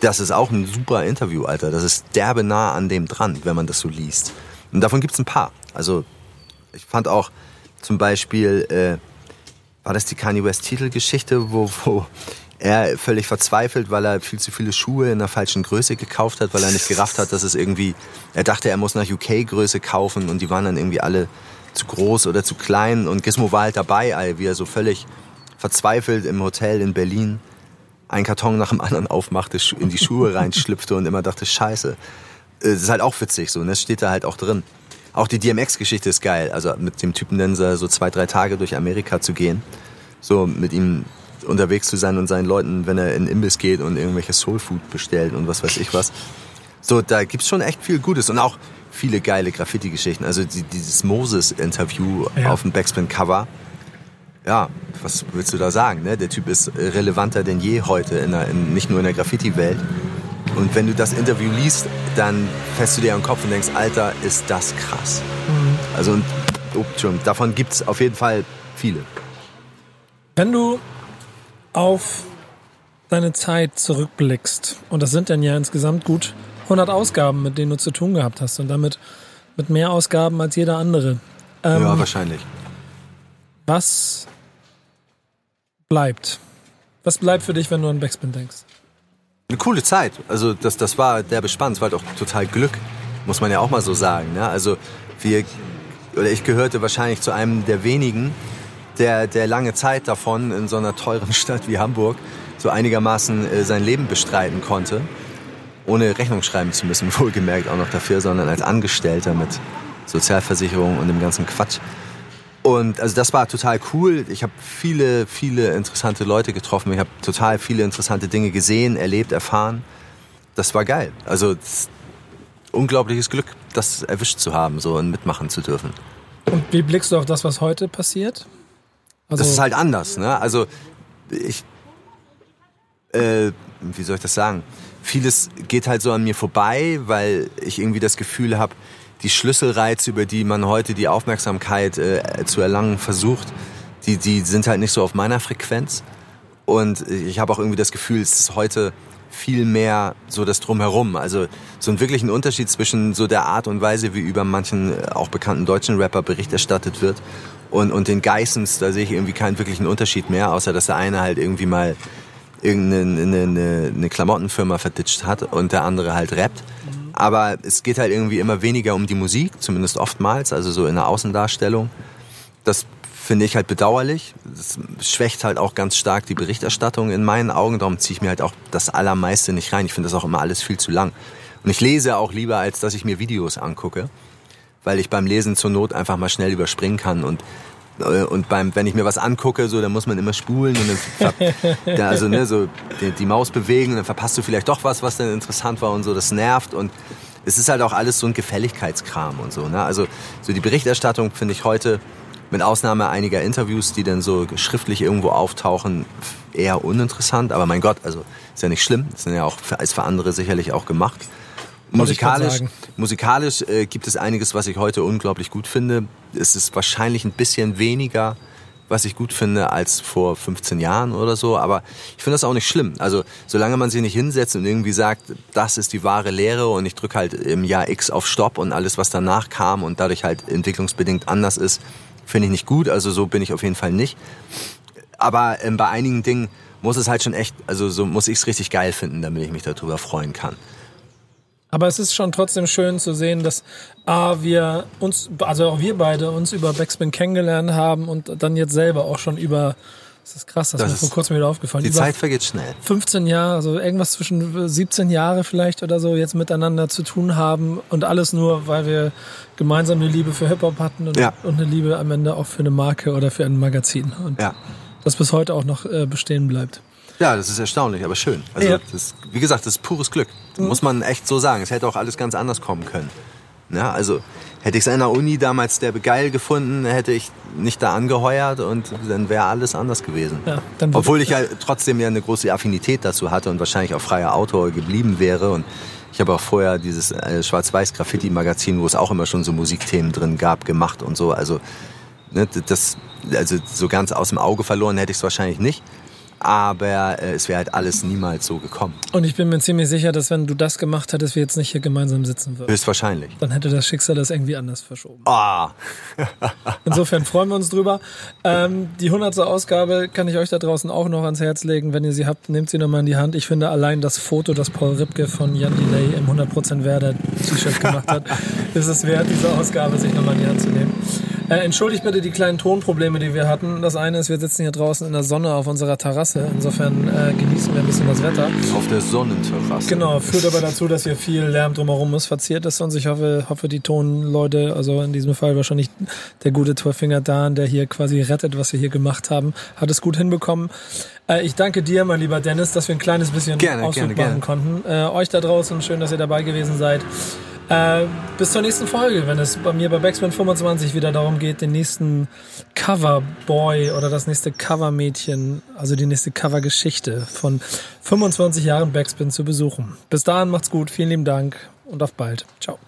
Das ist auch ein super Interview, Alter. Das ist derbe nah an dem dran, wenn man das so liest. Und davon gibt's ein paar. Also ich fand auch zum Beispiel, äh, war das die Kanye West Titelgeschichte, wo, wo er völlig verzweifelt, weil er viel zu viele Schuhe in der falschen Größe gekauft hat, weil er nicht gerafft hat, dass es irgendwie, er dachte, er muss nach UK-Größe kaufen und die waren dann irgendwie alle zu groß oder zu klein und Gizmo war halt dabei, wie er so völlig verzweifelt im Hotel in Berlin einen Karton nach dem anderen aufmachte, in die Schuhe reinschlüpfte und immer dachte, scheiße. Äh, das ist halt auch witzig so, und das steht da halt auch drin. Auch die DMX-Geschichte ist geil, also mit dem Typen dann so zwei, drei Tage durch Amerika zu gehen, so mit ihm unterwegs zu sein und seinen Leuten, wenn er in Imbiss geht und irgendwelche Soulfood bestellt und was weiß ich was. So, da gibt's schon echt viel Gutes und auch viele geile Graffiti-Geschichten. Also die, dieses Moses-Interview ja. auf dem Backspin-Cover. Ja, was willst du da sagen? Ne? Der Typ ist relevanter denn je heute, in der, in, nicht nur in der Graffiti-Welt. Und wenn du das Interview liest, dann fährst du dir am Kopf und denkst, Alter, ist das krass. Mhm. Also, oh, davon gibt's auf jeden Fall viele. Wenn du auf deine Zeit zurückblickst, und das sind dann ja insgesamt gut 100 Ausgaben, mit denen du zu tun gehabt hast und damit mit mehr Ausgaben als jeder andere. Ähm, ja, wahrscheinlich. Was bleibt? Was bleibt für dich, wenn du an Backspin denkst? Eine coole Zeit. Also das, das war der Bespann. Es war halt auch total Glück, muss man ja auch mal so sagen. Ne? Also wir, oder ich gehörte wahrscheinlich zu einem der wenigen, der, der lange Zeit davon in so einer teuren *laughs* Stadt wie Hamburg so einigermaßen äh, sein Leben bestreiten konnte, ohne Rechnung schreiben zu müssen, *laughs* wohlgemerkt auch noch dafür, sondern als Angestellter mit Sozialversicherung und dem ganzen Quatsch. Und also das war total cool. Ich habe viele, viele interessante Leute getroffen. Ich habe total viele interessante Dinge gesehen, erlebt, erfahren. Das war geil. Also unglaubliches Glück, das erwischt zu haben, so und mitmachen zu dürfen. Und wie blickst du auf das, was heute passiert? Also das ist halt anders. Ne? Also ich, äh, wie soll ich das sagen? Vieles geht halt so an mir vorbei, weil ich irgendwie das Gefühl habe, die Schlüsselreize, über die man heute die Aufmerksamkeit äh, zu erlangen versucht, die, die sind halt nicht so auf meiner Frequenz. Und ich habe auch irgendwie das Gefühl, es ist heute viel mehr so das Drumherum. Also so einen wirklichen Unterschied zwischen so der Art und Weise, wie über manchen äh, auch bekannten deutschen Rapper Bericht erstattet wird und, und den Geissens, da sehe ich irgendwie keinen wirklichen Unterschied mehr, außer dass der eine halt irgendwie mal irgendeine eine, eine, eine Klamottenfirma verditscht hat und der andere halt rappt. Aber es geht halt irgendwie immer weniger um die Musik, zumindest oftmals, also so in der Außendarstellung. Das finde ich halt bedauerlich. Das schwächt halt auch ganz stark die Berichterstattung in meinen Augen. Darum ziehe ich mir halt auch das Allermeiste nicht rein. Ich finde das auch immer alles viel zu lang. Und ich lese auch lieber, als dass ich mir Videos angucke, weil ich beim Lesen zur Not einfach mal schnell überspringen kann und äh, und beim, wenn ich mir was angucke, so, dann muss man immer spulen und dann, ja, *laughs* also, ne, so, die, die, Maus bewegen und dann verpasst du vielleicht doch was, was dann interessant war und so, das nervt und es ist halt auch alles so ein Gefälligkeitskram und so, ne, also, so die Berichterstattung finde ich heute, mit Ausnahme einiger Interviews, die dann so schriftlich irgendwo auftauchen, eher uninteressant, aber mein Gott, also, ist ja nicht schlimm, das sind ja auch, für, ist für andere sicherlich auch gemacht. Musikalisch, musikalisch äh, gibt es einiges, was ich heute unglaublich gut finde. Es ist wahrscheinlich ein bisschen weniger, was ich gut finde, als vor 15 Jahren oder so. Aber ich finde das auch nicht schlimm. Also solange man sich nicht hinsetzt und irgendwie sagt, das ist die wahre Lehre und ich drücke halt im Jahr X auf Stopp und alles, was danach kam und dadurch halt entwicklungsbedingt anders ist, finde ich nicht gut. Also so bin ich auf jeden Fall nicht. Aber ähm, bei einigen Dingen muss es halt schon echt, also so muss ich es richtig geil finden, damit ich mich darüber freuen kann. Aber es ist schon trotzdem schön zu sehen, dass A, wir uns, also auch wir beide uns über Backspin kennengelernt haben und dann jetzt selber auch schon über, das ist krass, das, das ist mir vor kurzem wieder aufgefallen. Die Zeit vergeht schnell. 15 Jahre, also irgendwas zwischen 17 Jahre vielleicht oder so jetzt miteinander zu tun haben und alles nur, weil wir gemeinsam eine Liebe für Hip-Hop hatten und, ja. und, eine Liebe am Ende auch für eine Marke oder für ein Magazin. Und ja. das bis heute auch noch äh, bestehen bleibt. Ja, das ist erstaunlich, aber schön. Also, ja. das, wie gesagt, das ist pures Glück. Mhm. Muss man echt so sagen. Es hätte auch alles ganz anders kommen können. Ja, also hätte ich es an der Uni damals der geil gefunden, hätte ich nicht da angeheuert und dann wäre alles anders gewesen. Ja, Obwohl ich ja trotzdem ja eine große Affinität dazu hatte und wahrscheinlich auch freier Autor geblieben wäre. Und ich habe auch vorher dieses äh, Schwarz-Weiß-Graffiti-Magazin, wo es auch immer schon so Musikthemen drin gab, gemacht und so. Also, ne, das, also so ganz aus dem Auge verloren hätte ich es wahrscheinlich nicht aber äh, es wäre halt alles niemals so gekommen. Und ich bin mir ziemlich sicher, dass wenn du das gemacht hättest, wir jetzt nicht hier gemeinsam sitzen würden. Höchstwahrscheinlich. Dann hätte das Schicksal das irgendwie anders verschoben. Ah. *laughs* Insofern freuen wir uns drüber. Ähm, die 100. Ausgabe kann ich euch da draußen auch noch ans Herz legen. Wenn ihr sie habt, nehmt sie nochmal in die Hand. Ich finde allein das Foto, das Paul Ripke von Jan Delay im 100% Werder T-Shirt gemacht hat, *laughs* ist es wert, diese Ausgabe sich nochmal in die Hand zu nehmen. Äh, entschuldigt bitte die kleinen Tonprobleme, die wir hatten. Das eine ist, wir sitzen hier draußen in der Sonne auf unserer Terrasse. Insofern äh, genießen wir ein bisschen das Wetter. Auf der Sonnenterrasse. Genau, führt aber dazu, dass hier viel Lärm drumherum ist, verziert ist. Und ich hoffe, hoffe, die Tonleute, also in diesem Fall wahrscheinlich der gute Torfinger Dan, der hier quasi rettet, was wir hier gemacht haben, hat es gut hinbekommen. Äh, ich danke dir, mein lieber Dennis, dass wir ein kleines bisschen gerne, Ausflug gerne, machen konnten. Äh, euch da draußen, schön, dass ihr dabei gewesen seid. Äh, bis zur nächsten Folge, wenn es bei mir bei Backspin 25 wieder darum geht, den nächsten Coverboy oder das nächste Covermädchen, also die nächste Covergeschichte von 25 Jahren Backspin zu besuchen. Bis dahin macht's gut, vielen lieben Dank und auf bald. Ciao.